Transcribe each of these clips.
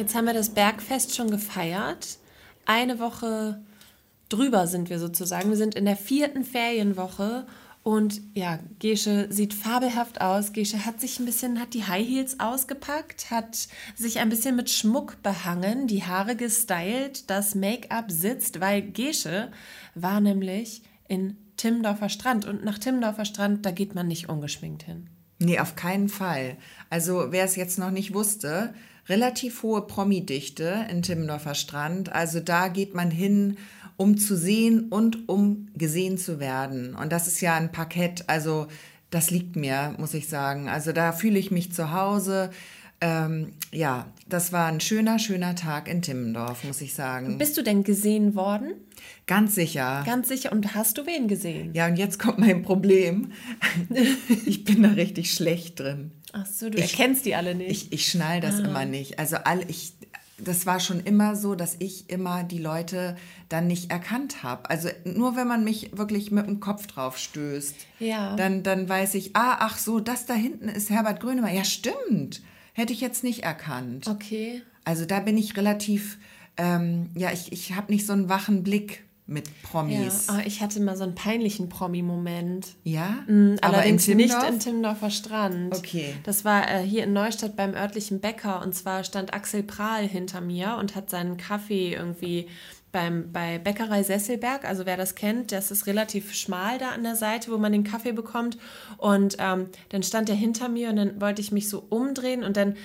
Jetzt haben wir das Bergfest schon gefeiert. Eine Woche drüber sind wir sozusagen. Wir sind in der vierten Ferienwoche und ja, Gesche sieht fabelhaft aus. Gesche hat sich ein bisschen, hat die High Heels ausgepackt, hat sich ein bisschen mit Schmuck behangen, die Haare gestylt, das Make-up sitzt, weil Gesche war nämlich in Timmendorfer Strand und nach Timmendorfer Strand, da geht man nicht ungeschminkt hin. Nee, auf keinen Fall. Also wer es jetzt noch nicht wusste, relativ hohe Promi-Dichte in Timmendorfer Strand. Also da geht man hin, um zu sehen und um gesehen zu werden. Und das ist ja ein Parkett, also das liegt mir, muss ich sagen. Also da fühle ich mich zu Hause. Ähm, ja, das war ein schöner, schöner Tag in Timmendorf, muss ich sagen. Bist du denn gesehen worden? Ganz sicher. Ganz sicher. Und hast du wen gesehen? Ja, und jetzt kommt mein Problem. ich bin da richtig schlecht drin. Ach so, du ich, erkennst die alle nicht. Ich, ich schnall das ah. immer nicht. Also all, ich, das war schon immer so, dass ich immer die Leute dann nicht erkannt habe. Also nur wenn man mich wirklich mit dem Kopf drauf stößt, ja. dann, dann weiß ich, ah, ach so, das da hinten ist Herbert Grönemeyer. Ja, stimmt. Hätte ich jetzt nicht erkannt. Okay. Also da bin ich relativ, ähm, ja, ich, ich habe nicht so einen wachen Blick mit Promis. Ja, oh, ich hatte mal so einen peinlichen Promi-Moment. Ja? Mhm, allerdings in nicht in Timmendorfer Strand. Okay. Das war äh, hier in Neustadt beim örtlichen Bäcker und zwar stand Axel Prahl hinter mir und hat seinen Kaffee irgendwie beim, bei Bäckerei Sesselberg, also wer das kennt, das ist relativ schmal da an der Seite, wo man den Kaffee bekommt. Und ähm, dann stand er hinter mir und dann wollte ich mich so umdrehen und dann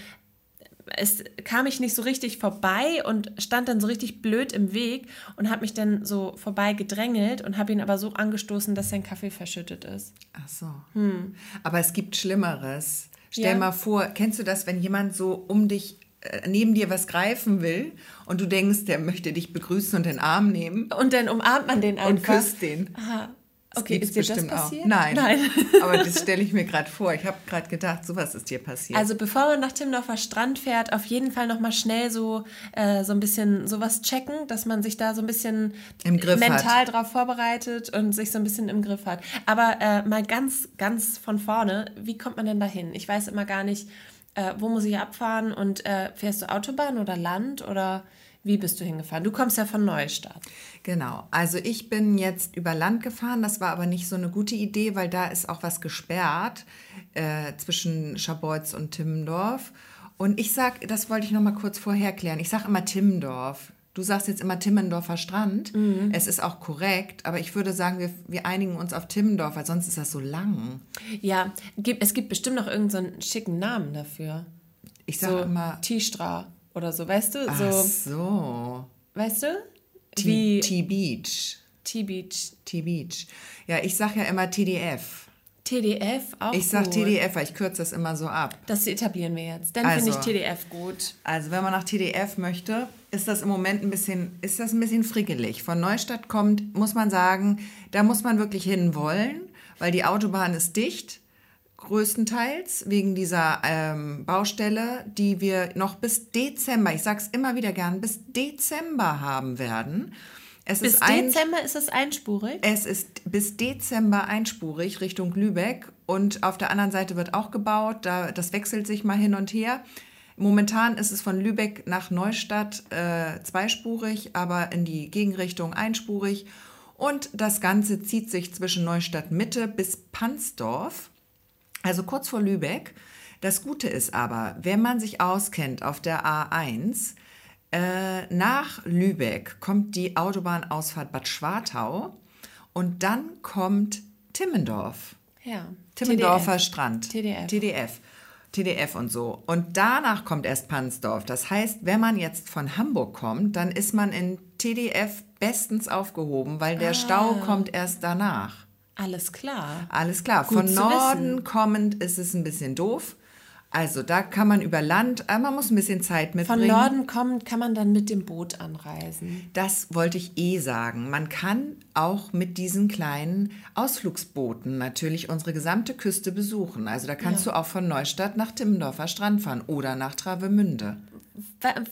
es kam ich nicht so richtig vorbei und stand dann so richtig blöd im Weg und habe mich dann so vorbei gedrängelt und habe ihn aber so angestoßen, dass sein Kaffee verschüttet ist. Ach so. Hm. Aber es gibt Schlimmeres. Stell ja. mal vor, kennst du das, wenn jemand so um dich äh, neben dir was greifen will und du denkst, der möchte dich begrüßen und den Arm nehmen. Und dann umarmt man den einfach. Und küsst den. Aha. Das okay, ist dir das passiert? Auch. Nein. Nein. Aber das stelle ich mir gerade vor. Ich habe gerade gedacht, sowas ist dir passiert. Also bevor man nach Timmendorfer Strand fährt, auf jeden Fall nochmal schnell so, äh, so ein bisschen sowas checken, dass man sich da so ein bisschen mental hat. drauf vorbereitet und sich so ein bisschen im Griff hat. Aber äh, mal ganz, ganz von vorne, wie kommt man denn da hin? Ich weiß immer gar nicht, äh, wo muss ich abfahren und äh, fährst du Autobahn oder Land oder wie bist du hingefahren? Du kommst ja von Neustadt. Genau, also ich bin jetzt über Land gefahren, das war aber nicht so eine gute Idee, weil da ist auch was gesperrt äh, zwischen Scharbeutz und Timmendorf. Und ich sag, das wollte ich noch mal kurz vorher klären. Ich sage immer Timmendorf. Du sagst jetzt immer Timmendorfer Strand. Mhm. Es ist auch korrekt, aber ich würde sagen, wir, wir einigen uns auf Timmendorf, weil sonst ist das so lang. Ja, es gibt bestimmt noch irgendeinen so schicken Namen dafür. Ich sage so immer Tistra oder so, weißt du? Ach so. Weißt du? T-Beach. T-Beach. T-Beach. Ja, ich sage ja immer TDF. TDF auch Ich sage TDF, weil ich kürze das immer so ab. Das etablieren wir jetzt. Dann also, finde ich TDF gut. Also wenn man nach TDF möchte, ist das im Moment ein bisschen, ist das ein bisschen frickelig. Von Neustadt kommt, muss man sagen, da muss man wirklich hin wollen, weil die Autobahn ist dicht, größtenteils wegen dieser ähm, Baustelle, die wir noch bis Dezember, ich sage es immer wieder gern, bis Dezember haben werden. Es bis ist Dezember ist es einspurig? Es ist bis Dezember einspurig Richtung Lübeck und auf der anderen Seite wird auch gebaut. Da, das wechselt sich mal hin und her. Momentan ist es von Lübeck nach Neustadt äh, zweispurig, aber in die Gegenrichtung einspurig. Und das Ganze zieht sich zwischen Neustadt Mitte bis Pansdorf, also kurz vor Lübeck. Das Gute ist aber, wenn man sich auskennt auf der A1, äh, nach Lübeck kommt die Autobahnausfahrt Bad Schwartau und dann kommt Timmendorf. Ja. Timmendorfer TDF. Strand. TDF. TDF. TDF und so. Und danach kommt erst Pansdorf. Das heißt, wenn man jetzt von Hamburg kommt, dann ist man in TDF bestens aufgehoben, weil der ah. Stau kommt erst danach. Alles klar. Alles klar. Gut von Norden kommend ist es ein bisschen doof. Also da kann man über Land, äh, man muss ein bisschen Zeit mitbringen. Von Norden kommen kann man dann mit dem Boot anreisen. Das wollte ich eh sagen. Man kann auch mit diesen kleinen Ausflugsbooten natürlich unsere gesamte Küste besuchen. Also da kannst ja. du auch von Neustadt nach Timmendorfer Strand fahren oder nach Travemünde.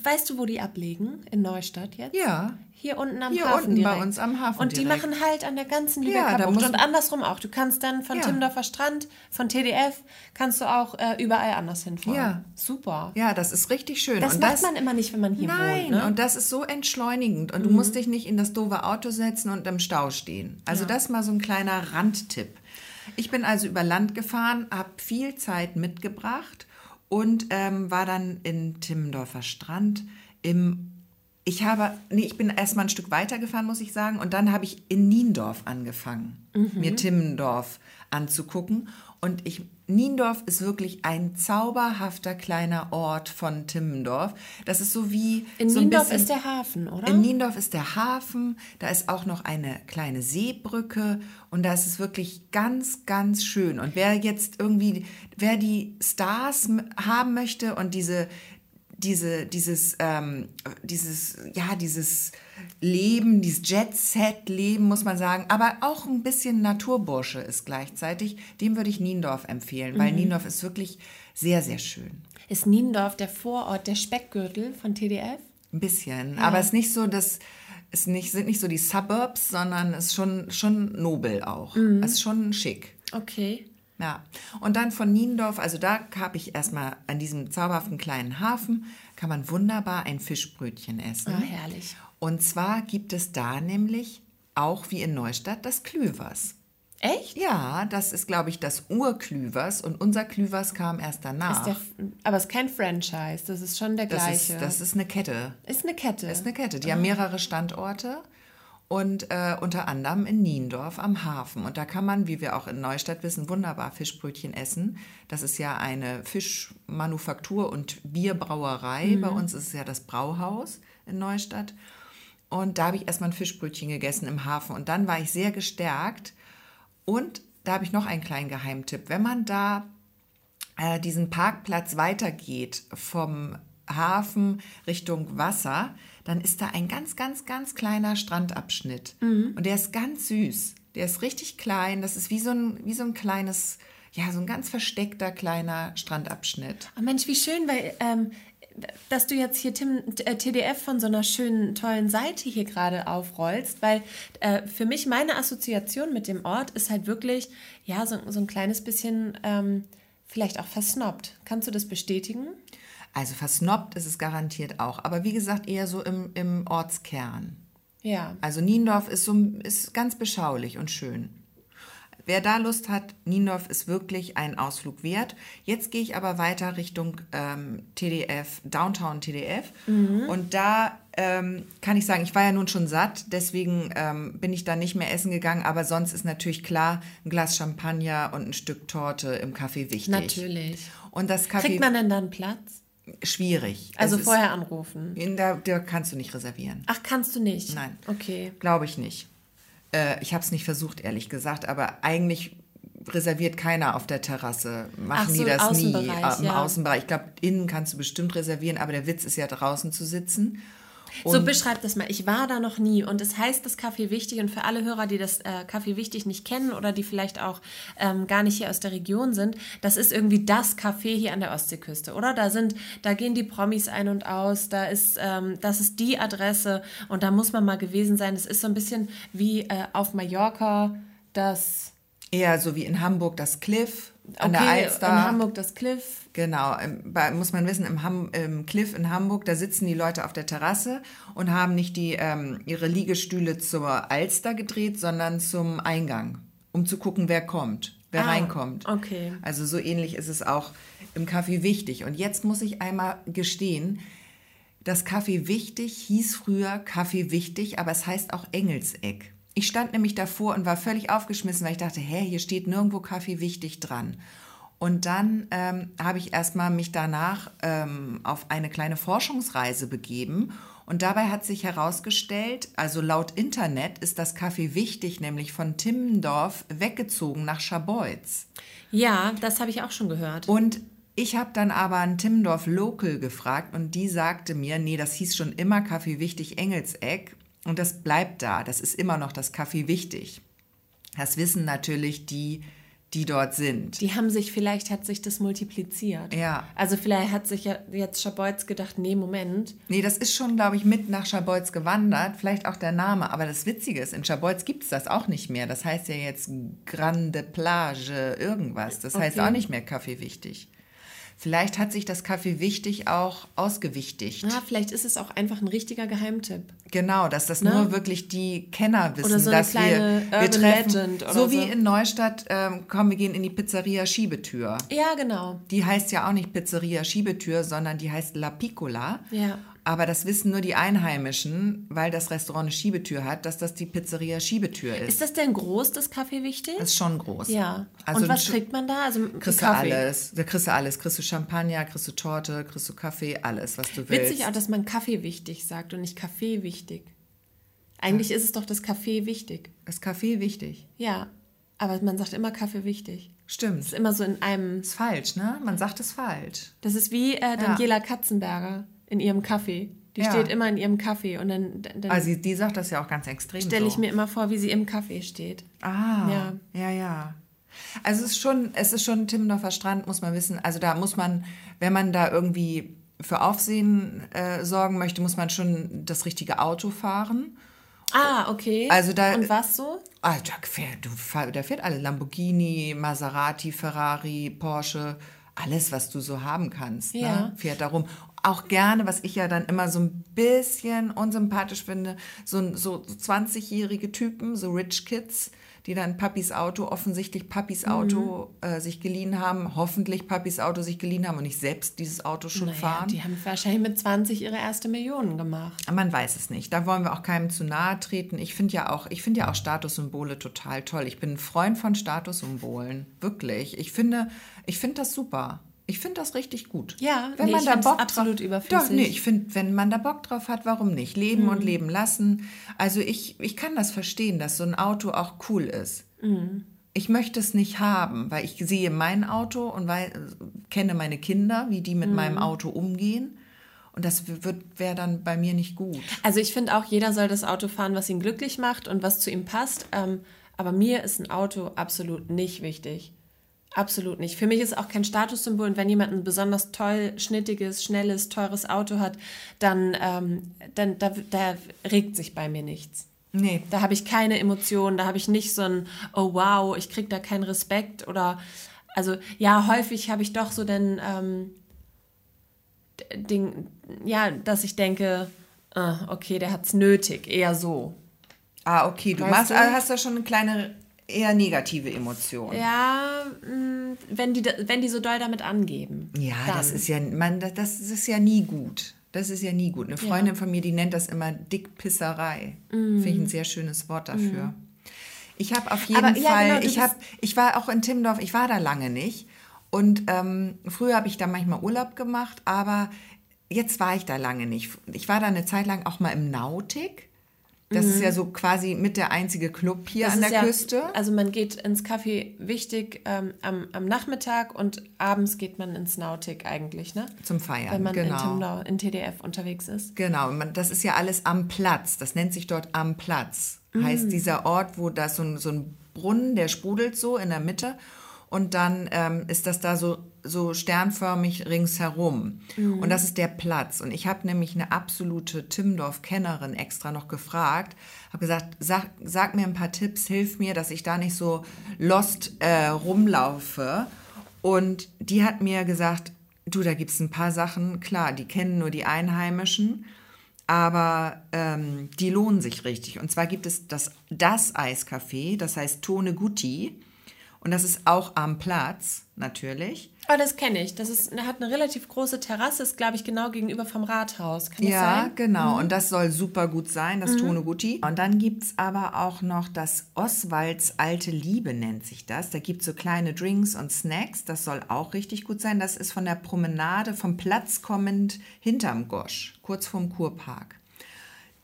Weißt du, wo die ablegen? In Neustadt jetzt? Ja. Hier unten am Hier Hafen unten direkt. bei uns am Hafen Und die direkt. machen halt an der ganzen Ja, Lübecker da Bucht. Und andersrum auch. Du kannst dann von Ja. Timmendorfer Strand, von TDF, kannst du auch äh, überall anders hinfahren. Ja. Super. Ja, das ist richtig schön. Das und macht das, man immer nicht, wenn man hier Nein, wohnt. Ne? Mhm. und das ist so entschleunigend. Und du musst dich nicht in das doofe Auto setzen und im Stau stehen. Also das mal so ein kleiner Randtipp. Ich bin also über Land gefahren, habe viel Zeit mitgebracht und ähm, war dann in Timmendorfer Strand im ich habe, nee, ich bin erstmal ein Stück weiter gefahren, muss ich sagen, und dann habe ich in Niendorf angefangen, mir Timmendorf anzugucken. Und ich, Niendorf ist wirklich ein zauberhafter kleiner Ort von Timmendorf. Das ist so wie. In so Niendorf bisschen- ist der Hafen, oder? in Niendorf ist der Hafen, da ist auch noch eine kleine Seebrücke und da ist es wirklich ganz, ganz schön. Und wer jetzt irgendwie, wer die Stars haben möchte und diese, diese, dieses, ähm, dieses, ja, dieses Leben, dieses Jet-Set-Leben, muss man sagen, aber auch ein bisschen Naturbursche ist gleichzeitig, dem würde ich Niendorf empfehlen, weil Niendorf ist wirklich sehr, sehr schön. ist Niendorf der Vorort, der Speckgürtel von TDF? Ein bisschen. Aber es ist nicht so, dass es nicht, sind nicht so die Suburbs, sondern es ist schon, schon nobel auch. Es ist schon schick. Okay. Ja. Und dann von Niendorf, also da habe ich erstmal an diesem zauberhaften kleinen Hafen, kann man wunderbar ein Fischbrötchen essen. Ah, herrlich. Und zwar gibt es da nämlich auch wie in Neustadt das Klüvers. Echt? Ja, das ist, glaube ich, das Urklüvers und unser Klüvers kam erst danach. Der, aber es ist kein Franchise, das ist schon der das, gleiche. ist, das ist eine Kette. ist eine Kette. Ist eine Kette. Die haben mehrere Standorte und äh, unter anderem in Niendorf am Hafen. Und da kann man, wie wir auch in Neustadt wissen, wunderbar Fischbrötchen essen. Das ist ja eine Fischmanufaktur und Bierbrauerei. Bei uns ist es ja das Brauhaus in Neustadt. Und da habe ich erstmal ein Fischbrötchen gegessen im Hafen. Und dann war ich sehr gestärkt. Und da habe ich noch einen kleinen Geheimtipp. Wenn man da äh, diesen Parkplatz weitergeht vom Hafen Richtung Wasser, dann ist da ein ganz, ganz, ganz kleiner Strandabschnitt. Und der ist ganz süß. Der ist richtig klein. Das ist wie so ein, wie so ein kleines, ja, so ein ganz versteckter kleiner Strandabschnitt. Oh Mensch, wie schön, weil ähm, dass du jetzt hier Tim, äh, TDF von so einer schönen, tollen Seite hier gerade aufrollst, weil äh, für mich meine Assoziation mit dem Ort ist halt wirklich, ja, so, so ein kleines bisschen ähm, vielleicht auch versnobbt. Kannst du das bestätigen? Also versnobbt ist es garantiert auch. Aber wie gesagt, eher so im, im Ortskern. Ja. Also Niendorf ist, so, ist ganz beschaulich und schön. Wer da Lust hat, Niendorf ist wirklich ein Ausflug wert. Jetzt gehe ich aber weiter Richtung ähm, TDF, Downtown TDF. Und da ähm, kann ich sagen, ich war ja nun schon satt, deswegen ähm, bin ich da nicht mehr essen gegangen. Aber sonst ist natürlich klar, ein Glas Champagner und ein Stück Torte im Café wichtig. Natürlich. Und das Café Kriegt man denn dann Platz? Schwierig. Also Es ist- vorher anrufen. in der, da kannst du nicht reservieren. Ach, kannst du nicht? Nein. Okay. Glaube ich nicht. Äh, ich habe es nicht versucht, ehrlich gesagt, aber eigentlich reserviert keiner auf der Terrasse. Machen Ach so, die das nie Außenbereich, äh, im ja. Außenbereich. Ich glaube, innen kannst du bestimmt reservieren, aber der Witz ist ja draußen zu sitzen. So beschreib das mal. Ich war da noch nie und es heißt das Café Wichtig und für alle Hörer, die das äh, Wichtig nicht kennen oder die vielleicht auch ähm, gar nicht hier aus der Region sind, das ist irgendwie das Café hier an der Ostseeküste, oder? Da sind, da gehen die Promis ein und aus, da ist, ähm, das ist die Adresse und da muss man mal gewesen sein. Es ist so ein bisschen wie äh, auf Mallorca das Eher so wie in Hamburg das Cliff an der okay, Alster. in Hamburg das Cliff. Genau, im- bei, muss man wissen, im, Ham, im Cliff in Hamburg, da sitzen die Leute auf der Terrasse und haben nicht die, ähm, ihre Liegestühle zur Alster gedreht, sondern zum Eingang, um zu gucken, wer kommt, wer Ah, reinkommt. okay. Also so ähnlich ist es auch im Café Wichtig. Und jetzt muss ich einmal gestehen, das Café Wichtig hieß früher Café Wichtig, aber es heißt auch Engelseck. Ich stand nämlich davor und war völlig aufgeschmissen, weil ich dachte, hä, hier steht nirgendwo Café Wichtig dran. Und dann ähm, habe ich erstmal mich danach ähm, auf eine kleine Forschungsreise begeben. Und dabei hat sich herausgestellt, also laut Internet ist das Café Wichtig nämlich von Timmendorf weggezogen nach Scharbeutz. Ja, das habe ich auch schon gehört. Und ich habe dann aber einen Timmendorf Local gefragt und die sagte mir, nee, das hieß schon immer Kaffee Wichtig Engelseck und das bleibt da. Das ist immer noch das Kaffee Wichtig. Das wissen natürlich die, die dort sind. Die haben sich, vielleicht hat sich das multipliziert. Ja. Also vielleicht hat sich ja jetzt Schabolz gedacht, nee, Moment. Nee, das ist schon, glaube ich, mit nach Schabolz gewandert. Vielleicht auch der Name. Aber das Witzige ist, in Schabolz gibt es das auch nicht mehr. Das heißt ja jetzt Grande Plage irgendwas. Das heißt Okay. auch nicht mehr Kaffee wichtig. Vielleicht hat sich das Kaffee wichtig auch ausgewichtigt. Ah, vielleicht ist es auch einfach ein richtiger Geheimtipp. Genau, dass das Ne? nur wirklich die Kenner wissen, Oder so eine dass kleine wir, wir Urban treffen. Legend oder so wie so. in Neustadt, ähm, komm, wir gehen in die Pizzeria Schiebetür. Ja, genau. Die heißt ja auch nicht Pizzeria Schiebetür, sondern die heißt La Piccola. Ja. Aber das wissen nur die Einheimischen, weil das Restaurant eine Schiebetür hat, dass das die Pizzeria Schiebetür ist. Ist das denn groß, das Kaffee wichtig? Das ist schon groß. ja. Also Und was kriegt man da? Also Kriegst du alles. Da kriegst du alles. Kriegst du Champagner, kriegst du Torte, kriegst du Kaffee, alles, was du willst. Witzig auch, dass man Kaffee wichtig sagt und nicht Kaffee wichtig. Eigentlich ist es doch das Kaffee wichtig. ist Kaffee wichtig? Ja. Aber man sagt immer Kaffee wichtig. Stimmt. Das ist immer so in einem. Ist falsch, ne? Man sagt es falsch. Das ist wie äh, Daniela Katzenberger in ihrem Kaffee. Die Ja. steht immer in ihrem Kaffee und dann, dann Also die, sagt das ja auch ganz extrem. stelle ich so. mir immer vor, wie sie im Kaffee steht. Ah, Ja. ja, ja. Also es ist schon, es ist schon Timmendorfer Strand, muss man wissen. Also da muss man, wenn man da irgendwie für Aufsehen äh, sorgen möchte, muss man schon das richtige Auto fahren. Ah, okay. Also da- und was so? Ah, da fährt, du, da fährt alle Lamborghini, Maserati, Ferrari, Porsche, alles, was du so haben kannst, Ja. ne, fährt da rum. Auch gerne, was ich ja dann immer so ein bisschen unsympathisch finde, so, so 20-jährige Typen, so Rich Kids, die dann Papis Auto, offensichtlich Papis Auto Mhm. äh, sich geliehen haben, hoffentlich Papis Auto sich geliehen haben und nicht selbst dieses Auto schon Naja, fahren. die haben wahrscheinlich mit 20 ihre erste Million gemacht. Man weiß es nicht. Da wollen wir auch keinem zu nahe treten. Ich finde ja auch, ich finde ja auch Statussymbole total toll. Ich bin ein Freund von Statussymbolen. Wirklich. Ich finde, ich finde das super. Ich finde das richtig gut. Ja, wenn nee, man da Bock absolut drauf, überflüssig. Doch, nee, ich finde, wenn man da Bock drauf hat, warum nicht? Leben Mhm. und leben lassen. Also ich, ich kann das verstehen, dass so ein Auto auch cool ist. Mhm. Ich möchte es nicht haben, weil ich sehe mein Auto und weil, kenne meine Kinder, wie die mit Mhm. meinem Auto umgehen. Und das wäre dann bei mir nicht gut. Also ich finde auch, jeder soll das Auto fahren, was ihn glücklich macht und was zu ihm passt. Ähm, aber mir ist ein Auto absolut nicht wichtig. Absolut nicht. Für mich ist auch kein Statussymbol. Und wenn jemand ein besonders toll, schnittiges, schnelles, teures Auto hat, dann, ähm, dann da, da regt sich bei mir nichts. Nee, Da habe ich keine Emotionen, da habe ich nicht so ein, oh wow, ich kriege da keinen Respekt oder, also ja, häufig habe ich doch so den, ähm, d- Ding, ja, dass ich denke, ah, okay, der hat's nötig, eher so. Ah, okay, du Weißt machst, du? also hast da schon eine kleine, eher negative Emotion. Ja, mh, wenn die, wenn die so doll damit angeben. Ja, dann. das ist ja, man, das, das ist ja nie gut. Das ist ja nie gut. Eine Freundin von mir, die nennt das immer Dickpisserei. Mhm. Finde ich ein sehr schönes Wort dafür. Ich habe auf jeden Aber ja, Fall, genau, du ich, hab, ich war auch in Timmendorf, ich war da lange nicht. Und ähm, früher habe ich da manchmal Urlaub gemacht, aber jetzt war ich da lange nicht. Ich war da eine Zeit lang auch mal im Nautik. Das ist ja so quasi mit der einzige Club hier Mhm. Das an der ja, Küste. Also man geht ins Café wichtig ähm, am, am Nachmittag und abends geht man ins Nautik eigentlich, ne? Zum Feiern, Wenn man in, genau. Timdau, in TDF unterwegs ist. Genau, man, das ist ja alles am Platz. Das nennt sich dort am Platz. Heißt dieser Ort, wo da so ein, so ein Brunnen, der sprudelt so in der Mitte. Und dann ähm, ist das da so, so sternförmig ringsherum. Und das ist der Platz. Und ich habe nämlich eine absolute Timmendorf-Kennerin extra noch gefragt. Habe gesagt, sag, sag mir ein paar Tipps, hilf mir, dass ich da nicht so lost äh, rumlaufe. Und die hat mir gesagt, du, da gibt es ein paar Sachen, klar, die kennen nur die Einheimischen, aber ähm, die lohnen sich richtig. Und zwar gibt es das, das Eiscafé, das heißt Tone Gutti. Und das ist auch am Platz, natürlich. Oh, das kenne ich. Das ist, hat eine relativ große Terrasse, ist, glaube ich, genau gegenüber vom Rathaus. Kann das Ja, sein? genau. Und das soll super gut sein, das Tone Gutti. Und dann gibt es aber auch noch das Oswalds Alte Liebe, nennt sich das. Da gibt es so kleine Drinks und Snacks. Das soll auch richtig gut sein. Das ist von der Promenade, vom Platz kommend hinterm Gosch, kurz vorm Kurpark.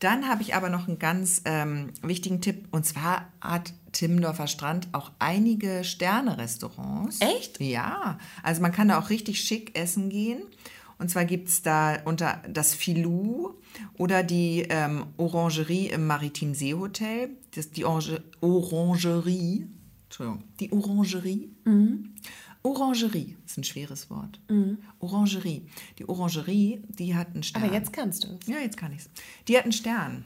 Dann habe ich aber noch einen ganz ähm, wichtigen Tipp. Und zwar hat Timmendorfer Strand auch einige Sterne-Restaurants. Echt? Ja, also man kann da auch richtig schick essen gehen. Und zwar gibt es da unter das Filou oder die ähm, Orangerie im Maritim Seehotel. Das, die Orange, Orangerie Entschuldigung, die Orangerie. Orangerie ist ein schweres Wort. Orangerie. Die Orangerie, die hat einen Stern. Aber jetzt kannst du es. Ja, jetzt kann ich's. Die hat einen Stern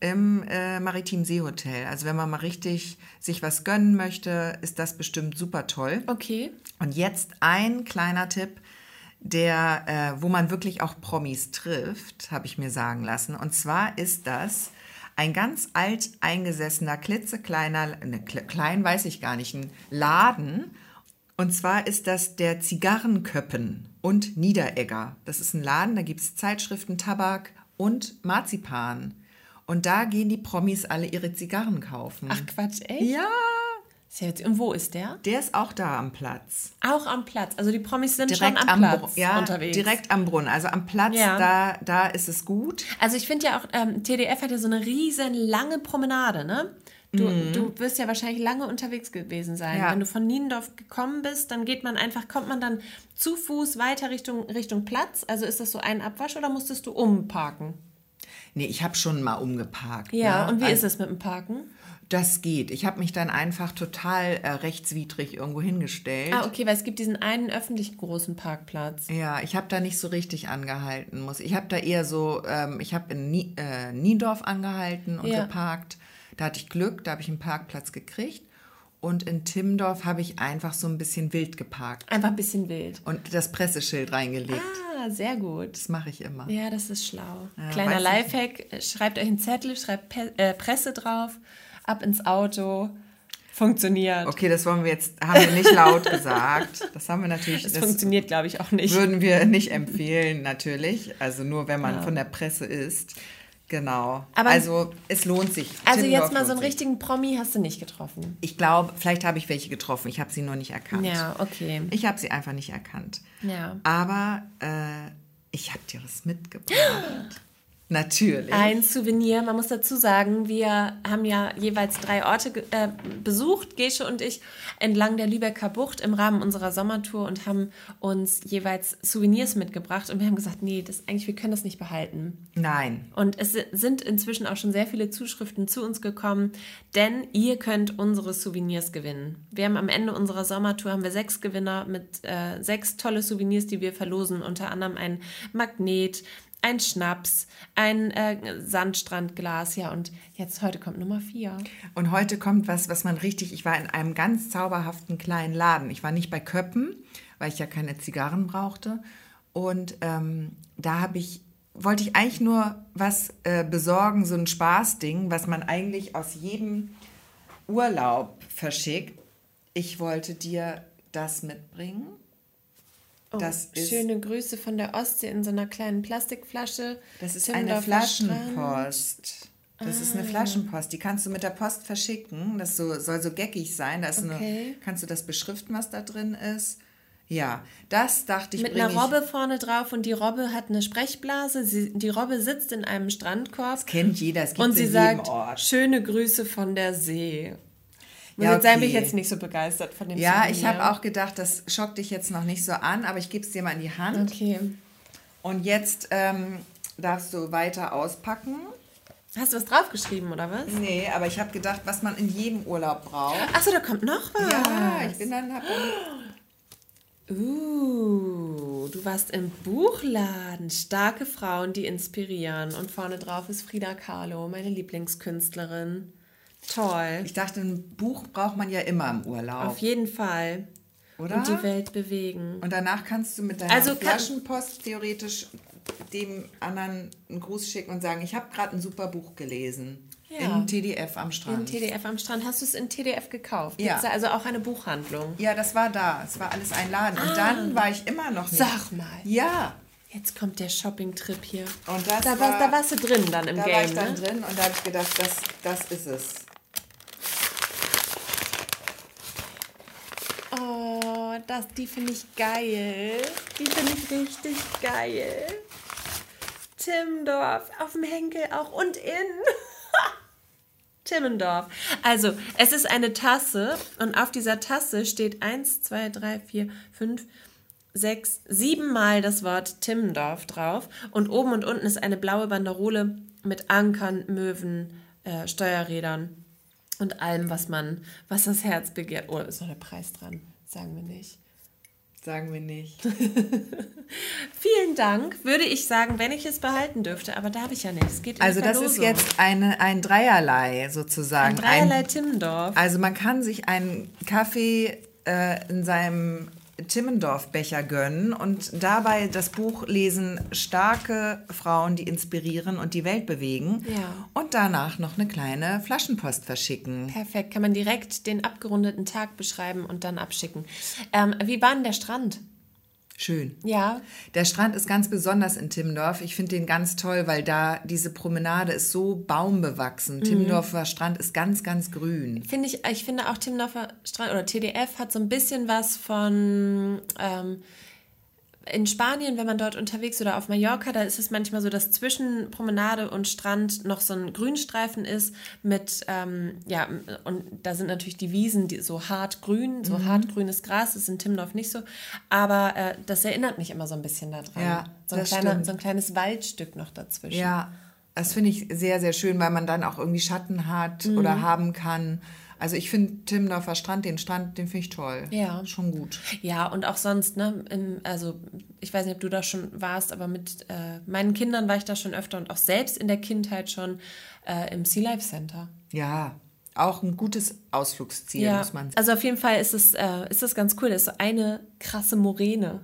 im äh, Maritim Seehotel. Also wenn man mal richtig sich was gönnen möchte, ist das bestimmt super toll. Okay. Und jetzt ein kleiner Tipp, der, äh, wo man wirklich auch Promis trifft, habe ich mir sagen lassen. Und zwar ist das ein ganz alt eingesessener, klitzekleiner, ne, kle- klein weiß ich gar nicht, ein Laden. Und zwar ist das der Zigarrenköppen und Niederegger. Das ist ein Laden, da gibt es Zeitschriften, Tabak und Marzipan. Und da gehen die Promis alle ihre Zigarren kaufen. Ach Quatsch, echt? ja, Ist ja jetzt- Und wo ist der? der ist auch da am Platz. Auch am Platz. Also die Promis sind direkt schon am am, Platz ja, unterwegs. direkt am Brunnen. Also am Platz, Ja. da, da ist es gut. Also ich finde ja auch, ähm, TDF hat ja so eine riesen lange Promenade, ne? Du, du wirst ja wahrscheinlich lange unterwegs gewesen sein. Mhm. Ja. Wenn du von Niendorf gekommen bist, dann geht man einfach, kommt man dann zu Fuß weiter Richtung, Richtung Platz? Also ist das so ein Abwasch oder musstest du umparken? Nee, ich habe schon mal umgeparkt. Ja, ne? und wie Also, ist es mit dem Parken? Das geht. Ich habe mich dann einfach total äh, rechtswidrig irgendwo hingestellt. Ah, okay, weil es gibt diesen einen öffentlichen großen Parkplatz. Ja, ich habe da nicht so richtig angehalten. Muss. Ich habe da eher so, ähm, ich habe in Nie, äh, Niendorf angehalten und Ja. geparkt. Da hatte ich Glück, da habe ich einen Parkplatz gekriegt. Und in Timmendorf habe ich einfach so ein bisschen wild geparkt Einfach ein bisschen wild. und das Presseschild reingelegt. Ah, sehr gut. Das mache ich immer. Ja, das ist schlau. Ja, Kleiner Lifehack, schreibt euch einen Zettel, schreibt Pe äh, Presse drauf, ab ins Auto. Funktioniert. Okay, das wollen wir jetzt, haben wir nicht laut gesagt. Das haben wir natürlich, Das, das funktioniert, glaube ich, auch nicht. würden wir nicht empfehlen, natürlich. Also nur, wenn man von der Presse ist. Genau. Aber- also es lohnt sich. Also Timmendorf jetzt mal so einen sich. richtigen Promi hast du nicht getroffen. Ich glaube, vielleicht habe ich welche getroffen. Ich habe sie nur nicht erkannt. Ja, okay. Ich habe sie einfach nicht erkannt. Ja. Aber äh, ich habe dir was mitgebracht. Natürlich. Ein Souvenir, man muss dazu sagen, wir haben ja jeweils drei Orte äh, besucht, Gesche und ich, entlang der Lübecker Bucht im Rahmen unserer Sommertour und haben uns jeweils Souvenirs mitgebracht und wir haben gesagt, nee, das eigentlich, wir können das nicht behalten. Nein. Und es sind inzwischen auch schon sehr viele Zuschriften zu uns gekommen, denn ihr könnt unsere Souvenirs gewinnen. Wir haben am Ende unserer Sommertour haben wir sechs Gewinner mit äh, sechs tolle Souvenirs, die wir verlosen, unter anderem ein Magnet, ein Schnaps, ein äh, Sandstrandglas, ja und jetzt heute kommt Nummer vier. Und heute kommt was, was man richtig. Ich war in einem ganz zauberhaften kleinen Laden. Ich war nicht bei Köppen, weil ich ja keine Zigarren brauchte. Und ähm, da habe ich, wollte ich eigentlich nur was äh, besorgen, so ein Spaßding, was man eigentlich aus jedem Urlaub verschickt. Ich wollte dir das mitbringen. Oh, Das ist- schöne Grüße von der Ostsee in so einer kleinen Plastikflasche. Das ist eine Timmendorfer Strand. Flaschenpost. Das ist eine Flaschenpost. Die kannst du mit der Post verschicken. Das so, soll so geckig sein. Da Okay. kannst du das beschriften, was da drin ist. Ja, das dachte ich. Mit einer Robbe vorne drauf und die Robbe hat eine Sprechblase. Sie, die Robbe sitzt in einem Strandkorb Das kennt jeder. Es gibt und sie sagt, Ort. schöne Grüße von der See. Muss Ja, jetzt sein, bin ich okay. jetzt nicht so begeistert von dem Ja, Souvenir. ich habe auch gedacht, das schockt dich jetzt noch nicht so an, aber ich gebe es dir mal in die Hand. Okay. Und jetzt ähm, darfst du weiter auspacken. Hast du was draufgeschrieben, oder was? Nee, aber ich habe gedacht, was man in jedem Urlaub braucht. Achso, da kommt noch was. Ja, ich bin dann, hab dann Uh, du warst im Buchladen. Starke Frauen, die inspirieren. Und vorne drauf ist Frida Kahlo, meine Lieblingskünstlerin. Toll. ich dachte, ein Buch braucht man ja immer im Urlaub. Auf jeden Fall. Oder? Und die Welt bewegen. Und danach kannst du mit deiner Also Flaschenpost theoretisch dem anderen einen Gruß schicken und sagen, ich habe gerade ein super Buch gelesen. Ja. Im TDF am In Strand. TDF am Strand. Hast du es in TDF gekauft? Ja. Da also auch eine Buchhandlung? ja, das war da. Es war alles ein Laden. Und dann war ich immer noch nicht. Ah. Sag mal. Ja. Jetzt kommt der Shopping-Trip hier. Und das da, war, war, da warst du drin dann im da war Game, ich dann ne? drin und da habe ich gedacht, das, das ist es. Das, die finde ich geil. Die finde ich richtig geil. Timmendorf, auf dem Henkel auch und in. Timmendorf. Also, es ist eine Tasse und auf dieser Tasse steht 1, 2, 3, 4, 5, 6, 7 Mal das Wort Timmendorf drauf und oben und unten ist eine blaue Banderole mit Ankern, Möwen, äh, Steuerrädern. und allem, was man, was das Herz begehrt. Oh, ist noch der Preis dran. Sagen wir nicht. Sagen wir nicht. Vielen Dank, würde ich sagen, wenn ich es behalten dürfte, aber da habe ich ja nichts. Geht Also das ist jetzt eine, ein Dreierlei sozusagen. Ein Dreierlei Timmendorf. Also man kann sich einen Kaffee äh, in seinem Timmendorf-Becher gönnen und dabei das Buch lesen Starke Frauen, die inspirieren und die Welt bewegen. Ja. Und danach noch eine kleine Flaschenpost verschicken. Perfekt, kann man direkt den abgerundeten Tag beschreiben und dann abschicken. Ähm, wie war denn der Strand? Schön. Ja. Der Strand ist ganz besonders in Timmendorf. Ich finde den ganz toll, weil da diese Promenade ist so baumbewachsen. Timmendorfer Strand ist ganz, ganz grün. Finde ich, ich finde auch Timmendorfer Strand oder TDF hat so ein bisschen was von ähm, in Spanien, wenn man dort unterwegs oder auf Mallorca, da ist es manchmal so, dass zwischen Promenade und Strand noch so ein Grünstreifen ist mit, ähm, ja, und da sind natürlich die Wiesen die so hart grün, so hart grünes Gras, das ist in Timmendorf nicht so, aber äh, das erinnert mich immer so ein bisschen daran. Ja, so, ein kleiner, so ein kleines Waldstück noch dazwischen. Ja, das finde ich sehr, sehr schön, weil man dann auch irgendwie Schatten hat oder haben kann. Also ich finde Timmendorfer Strand, den Strand, den finde ich toll. Ja. Schon gut. Ja, und auch sonst, ne, im, also ich weiß nicht, ob du da schon warst, aber mit äh, meinen Kindern war ich da schon öfter und auch selbst in der Kindheit schon äh, im Sea Life Center. Ja, auch ein gutes Ausflugsziel, muss man sagen. also auf jeden Fall ist es, äh, ist das ganz cool. Das ist so eine krasse Moräne.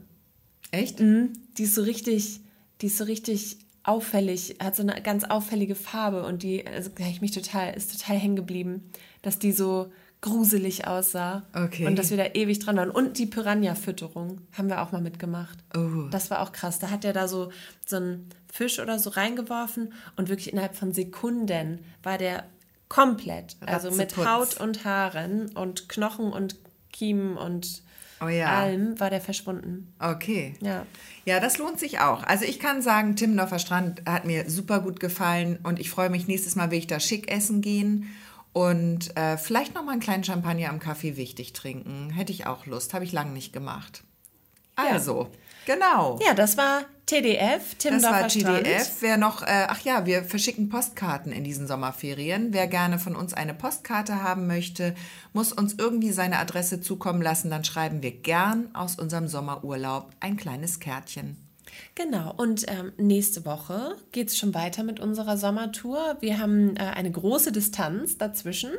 Echt? Die ist so richtig, die ist so richtig auffällig, hat so eine ganz auffällige Farbe und die, also ich mich total, ist total hängen geblieben, dass die so gruselig aussah. Okay. Und dass wir da ewig dran waren. Und die Piranha-Fütterung haben wir auch mal mitgemacht. Oh. Das war auch krass. Da hat er da so, so einen Fisch oder so reingeworfen und wirklich innerhalb von Sekunden war der komplett, also mit. Haut und Haaren und Knochen und Kiemen und Oh ja. allem war der verschwunden. Okay. Ja. Ja, das lohnt sich auch. Also ich kann sagen, Timmendorfer Strand hat mir super gut gefallen und ich freue mich nächstes Mal, will ich da schick essen gehen und äh, vielleicht noch mal einen kleinen Champagner am Kaffee wichtig trinken. Hätte ich auch Lust, habe ich lange nicht gemacht. Also, genau. Ja, das war TDF, Das Timmendorfer war. TDF. Wer noch, äh, ach ja, wir verschicken Postkarten in diesen Sommerferien. Wer gerne von uns eine Postkarte haben möchte, muss uns irgendwie seine Adresse zukommen lassen. Dann schreiben wir gern aus unserem Sommerurlaub ein kleines Kärtchen. Genau, und ähm, nächste Woche geht es schon weiter mit unserer Sommertour. Wir haben äh, eine große Distanz dazwischen.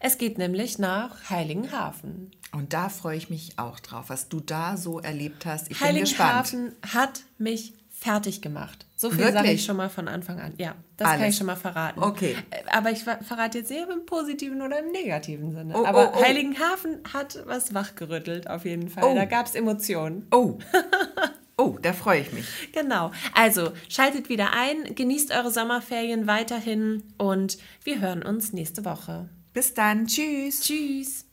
Es geht nämlich nach Heiligenhafen. Und da freue ich mich auch drauf, was du da so erlebt hast. Ich bin gespannt. Heiligenhafen hat mich fertig gemacht. So viel sage ich schon mal von Anfang an. Ja, das kann Alles. ich schon mal verraten. Okay. Äh, Aber ich ver- verrate jetzt eher im positiven oder im negativen Sinne. Oh, Aber oh, oh. Heiligenhafen hat was wachgerüttelt, auf jeden Fall. Oh. Da gab es Emotionen. Oh, oh, da freue ich mich. Genau. Also schaltet wieder ein, genießt eure Sommerferien weiterhin und wir hören uns nächste Woche. Bis dann. Tschüss. Tschüss.